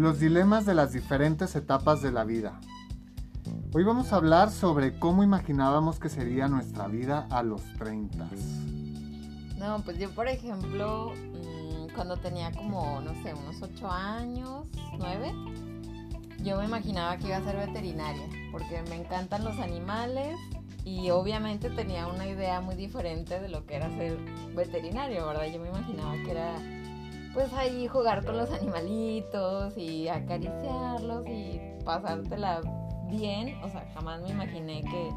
los dilemas de las diferentes etapas de la vida. Hoy vamos a hablar sobre cómo imaginábamos que sería nuestra vida a los 30. No, pues yo por ejemplo, mm, cuando tenía como, no sé, unos 8 años, 9, yo me imaginaba que iba a ser veterinaria, porque me encantan los animales y obviamente tenía una idea muy diferente de lo que era ser veterinario, ¿verdad? Yo me imaginaba que era pues ahí jugar con los animalitos y acariciarlos y pasártela bien. O sea, jamás me imaginé que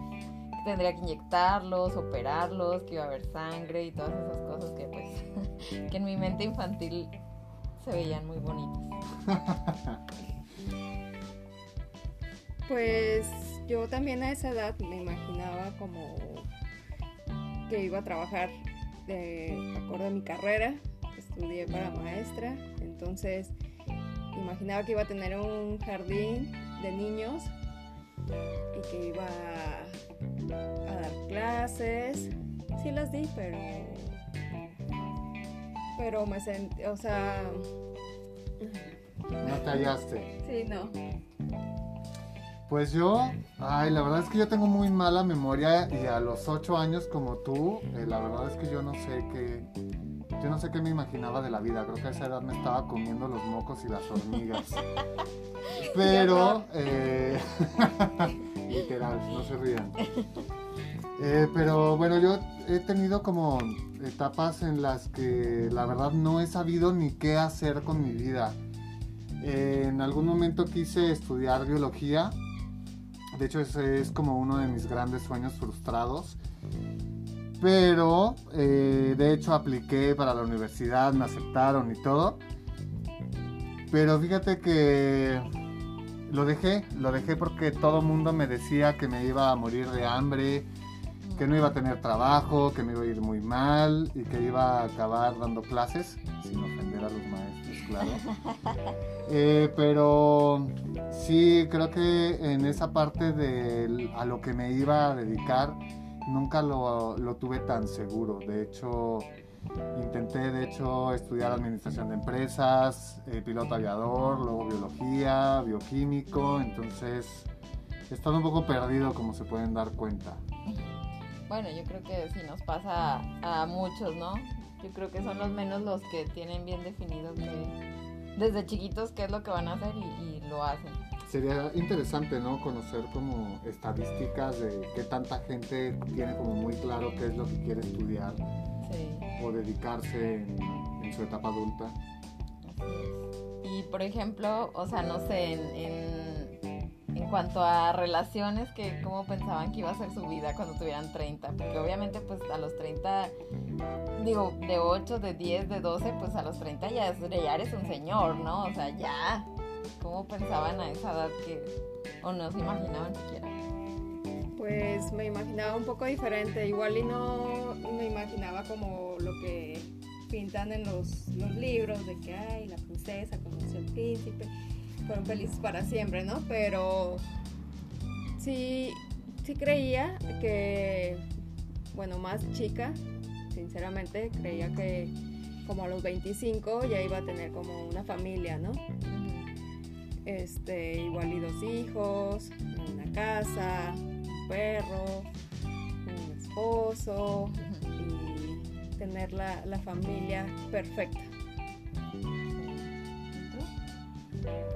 tendría que inyectarlos, operarlos, que iba a haber sangre y todas esas cosas que pues que en mi mente infantil se veían muy bonitas. Pues yo también a esa edad me imaginaba como que iba a trabajar de acuerdo a mi carrera estudié para maestra, entonces imaginaba que iba a tener un jardín de niños y que iba a, dar clases. Sí las di, pero pero me sentí, o sea, no te hallaste. Sí, no. Pues yo, ay, la verdad es que yo tengo muy mala memoria y a los ocho años como tú, eh, la verdad es que yo no sé qué, yo no sé qué me imaginaba de la vida. Creo que a esa edad me estaba comiendo los mocos y las hormigas. Pero, eh, literal, no se rían. Eh, pero bueno, yo he tenido como etapas en las que la verdad no he sabido ni qué hacer con mi vida. en algún momento quise estudiar biología. De hecho, ese es como uno de mis grandes sueños frustrados. Pero, eh, de hecho, apliqué para la universidad, me aceptaron y todo. Pero fíjate que lo dejé, lo dejé porque todo el mundo me decía que me iba a morir de hambre, que no iba a tener trabajo, que me iba a ir muy mal y que iba a acabar dando clases, sin ofender a los maestros, claro. Eh, pero sí, creo que en esa parte de a lo que me iba a dedicar, nunca lo, tuve tan seguro. De hecho, intenté de hecho estudiar administración de empresas, eh, piloto aviador, luego biología, bioquímico, entonces he estado un poco perdido como se pueden dar cuenta. Bueno, yo creo que sí nos pasa a muchos, ¿no? Yo creo que son los menos los que tienen bien definido que desde chiquitos qué es lo que van a hacer y lo hacen sería interesante, ¿no? Conocer como estadísticas de qué tanta gente tiene como muy claro qué es lo que quiere estudiar o dedicarse en, su etapa adulta. Y por ejemplo, o sea, no sé, en, en, cuanto a relaciones, que cómo pensaban que iba a ser su vida cuando tuvieran 30, porque obviamente pues a los 30, digo, de 8, de 10, de 12, pues a los 30 ya, ya eres un señor, ¿no? O sea, ya ¿Cómo pensaban a esa edad que, o no se imaginaban siquiera? Pues me imaginaba un poco diferente, igual y no me imaginaba como lo que pintan en los, libros de que ay la princesa conoció al príncipe, fueron felices para siempre, ¿no? Pero sí, sí creía que, bueno, más chica, sinceramente, creía que como a los 25 ya iba a tener como una familia, ¿no? Este, igual y dos hijos, una casa, un perro, un esposo y tener la, la familia perfecta.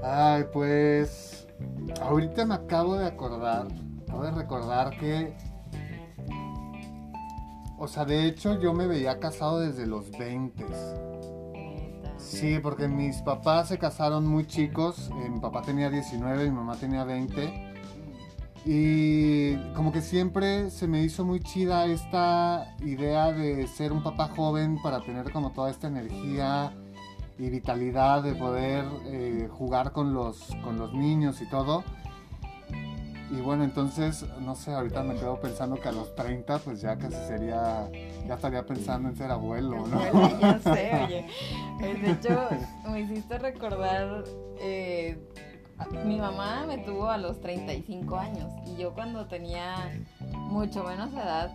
Ay, pues ahorita me acabo de acordar, acabo de recordar que, o sea, de hecho yo me veía casado desde los 20 Sí, porque mis papás se casaron muy chicos. Eh, mi papá tenía 19, mi mamá tenía 20. Y como que siempre se me hizo muy chida esta idea de ser un papá joven para tener como toda esta energía y vitalidad de poder eh, jugar con los, con los niños y todo. Y bueno, entonces, no sé, ahorita me quedo pensando que a los 30 pues ya casi sería, ya estaría pensando en ser abuelo, ¿no? Abuelo, ya sé, oye. Eh, de hecho, me hiciste recordar, eh, mi mamá me tuvo a los 35 años y yo cuando tenía mucho menos edad,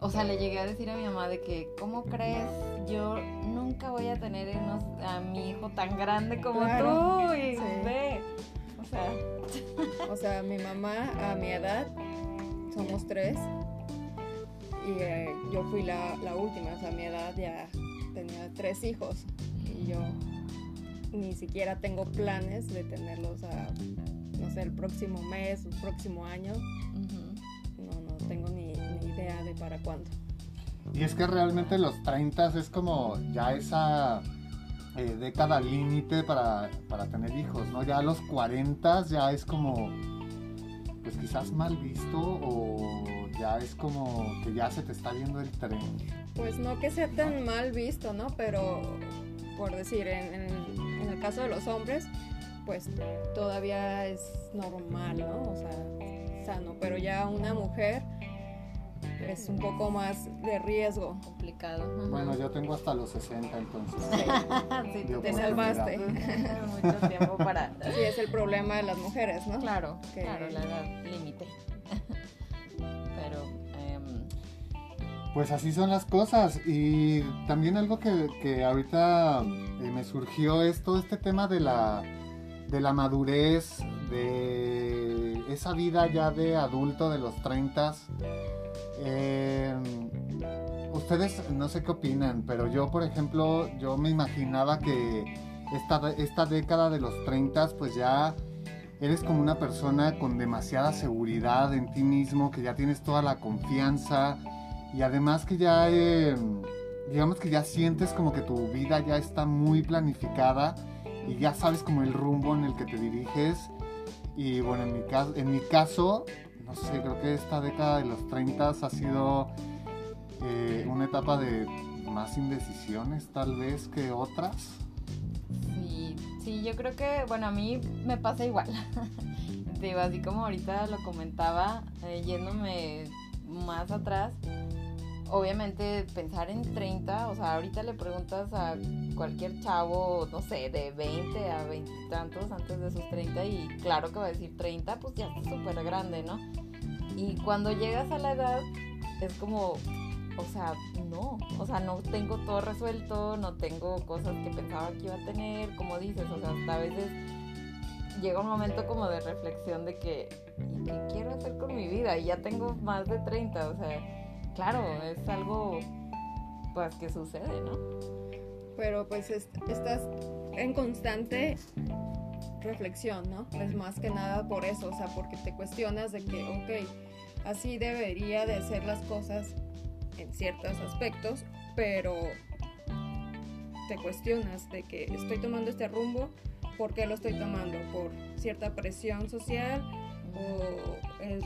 o sea, le llegué a decir a mi mamá de que, ¿cómo crees? yo nunca voy a tener unos, a mi hijo tan grande como Claro, tú. Y sí. ve, sea, O sea, mi mamá a mi edad, somos tres, y eh, yo fui la, la última, o sea, a mi edad ya tenía tres hijos, y yo ni siquiera tengo planes de tenerlos a, no sé, el próximo mes, el próximo año, no, no tengo ni, ni idea de para cuándo. Y es que realmente los 30 es como ya esa eh, década límite para, para tener hijos, ¿no? Ya a los 40 ya es como, pues quizás mal visto o ya es como que ya se te está yendo el tren. Pues no que sea tan mal visto, ¿no? Pero, por decir, en el caso de los hombres, pues todavía es normal, ¿no? O sea, sano. Pero ya una mujer es un poco más de riesgo. complicado. Bueno, yo tengo hasta los 60 entonces. Sí, tú Te salvaste. mucho tiempo para... Sí, es el problema de las mujeres, ¿no? Claro, Que- claro, la edad límite. Pero, em, Pues así son las cosas. Y también algo que, que ahorita eh, me surgió es todo este tema de la, de la madurez, de esa vida ya de adulto de los 30. Eh, ustedes no sé qué opinan, pero yo, por ejemplo, yo me imaginaba que esta, esta década de los 30 pues ya eres como una persona con demasiada seguridad en ti mismo, que ya tienes toda la confianza y además que ya, eh, digamos que ya sientes como que tu vida ya está muy planificada y ya sabes como el rumbo en el que te diriges. Y bueno, en mi, caso, en mi caso, no sé, creo que esta década de los 30 ha sido eh, una etapa de más indecisiones tal vez que otras. sí, sí, yo creo que, bueno, a mí me pasa igual. Digo, así como ahorita lo comentaba, eh, yéndome más atrás, obviamente pensar en 30, o sea, ahorita le preguntas a cualquier chavo, no sé, de 20 a 20 y tantos antes de sus 30 y claro que va a decir 30, pues ya está súper grande, ¿no? Y cuando llegas a la edad es como, o sea, no, o sea, no tengo todo resuelto, no tengo cosas que pensaba que iba a tener, como dices, o sea, hasta a veces llega un momento como de reflexión de que, ¿y qué quiero hacer con mi vida? Y ya tengo más de 30, o sea, claro, es algo pues que sucede, ¿no? Pero pues est- estás en constante reflexión, ¿no? Es más que nada por eso, o sea, porque te cuestionas de que, ok, así debería de ser las cosas en ciertos aspectos, pero te cuestionas de que estoy tomando este rumbo, ¿por qué lo estoy tomando? ¿Por cierta presión social? ¿O es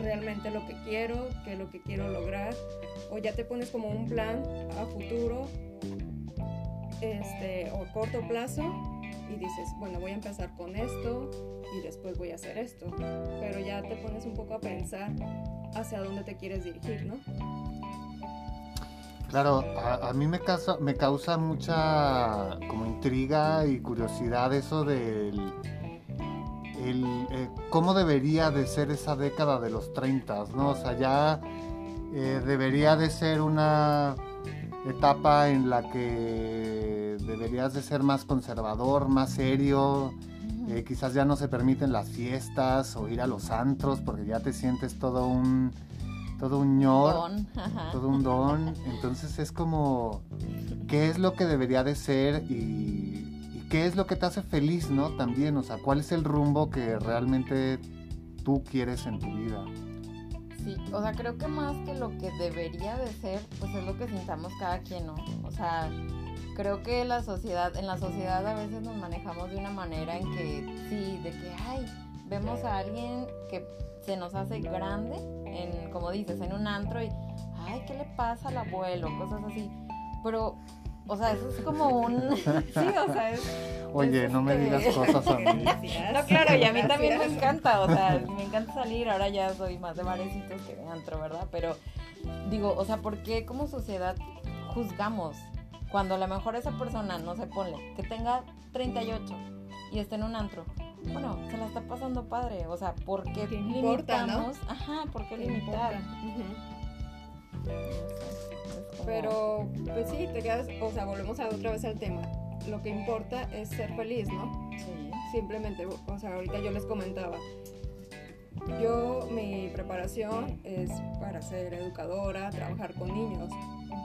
realmente lo que quiero? ¿Qué es lo que quiero lograr? ¿O ya te pones como un plan a futuro este, o a corto plazo y dices, bueno, voy a empezar con esto y después voy a hacer esto. Pero ya te pones un poco a pensar hacia dónde te quieres dirigir, ¿no? Claro, a, a mí me causa, me causa mucha como intriga y curiosidad eso del el, eh, cómo debería de ser esa década de los 30, ¿no? O sea, ya eh, debería de ser una etapa en la que deberías de ser más conservador, más serio, eh, quizás ya no se permiten las fiestas o ir a los antros porque ya te sientes todo un todo un ñor Don, todo un don. Entonces es como, ¿qué es lo que debería de ser y qué es lo que te hace feliz, ¿no? También, o sea, ¿cuál es el rumbo que realmente tú quieres en tu vida? Sí, o sea, creo que más que lo que debería de ser, pues es lo que sintamos cada quien, ¿no? O sea, creo que la sociedad, en la sociedad a veces nos manejamos de una manera en que, sí, de que, ay, vemos a alguien que se nos hace grande, en, como dices, en un antro y, ay, ¿qué le pasa al abuelo? Cosas así. Pero, o sea, eso es como un... sí, o sea, es... Oye, no me este- digas cosas a mí. No, claro, y a mí también me encanta, o sea, me encanta salir, ahora ya soy más de barecitos que de antro, ¿verdad? Pero digo, o sea, ¿por qué como sociedad juzgamos cuando a lo mejor esa persona, no se pone, que tenga 38 y esté en un antro? Bueno, se la está pasando padre, o sea, ¿por qué ¿Qué importa, no? limitamos? Ajá, ¿por qué ¿Qué limitar? importa? Ujú. Pero, pues sí, te quedas, o sea, volvemos a otra vez al tema. Lo que importa es ser feliz, ¿no? Sí. Simplemente, o sea, ahorita yo les comentaba, yo mi preparación es para ser educadora, trabajar con niños.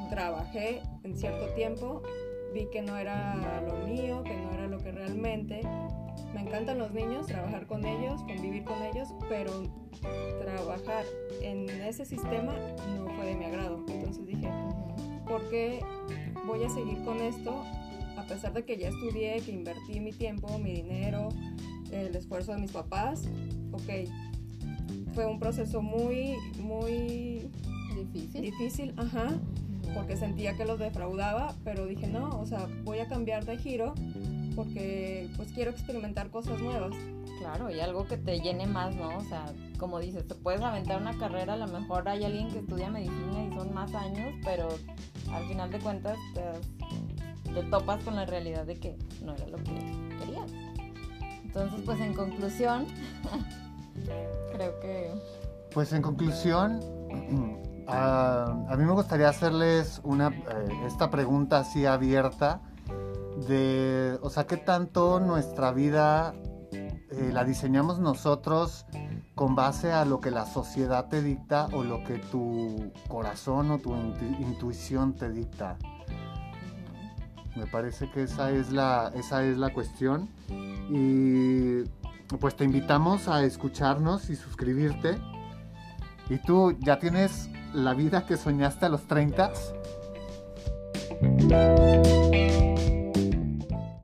Trabajé en cierto tiempo, vi que no era lo mío, que no era lo que realmente. Me encantan los niños, trabajar con ellos, convivir con ellos, pero trabajar en ese sistema no fue de mi agrado. Entonces dije, ¿por qué voy a seguir con esto? A pesar de que ya estudié, que invertí mi tiempo, mi dinero, el esfuerzo de mis papás, ok, fue un proceso muy, muy Difícil. difícil, ajá, porque sentía que los defraudaba, pero dije, no, o sea, voy a cambiar de giro porque pues quiero experimentar cosas nuevas. Claro, y algo que te llene más, ¿no? O sea, como dices, te puedes aventar una carrera, a lo mejor hay alguien que estudia medicina y son más años, pero al final de cuentas te, te topas con la realidad de que no era lo que querías. Entonces, pues en conclusión, creo que... Pues en conclusión, a, a mí me gustaría hacerles una, eh, esta pregunta así abierta de, o sea, ¿qué tanto nuestra vida eh, la diseñamos nosotros con base a lo que la sociedad te dicta o lo que tu corazón o tu intu- intuición te dicta? Me parece que esa es la, esa es la cuestión. Y pues te invitamos a escucharnos y suscribirte. ¿Y tú ya tienes la vida que soñaste a los 30?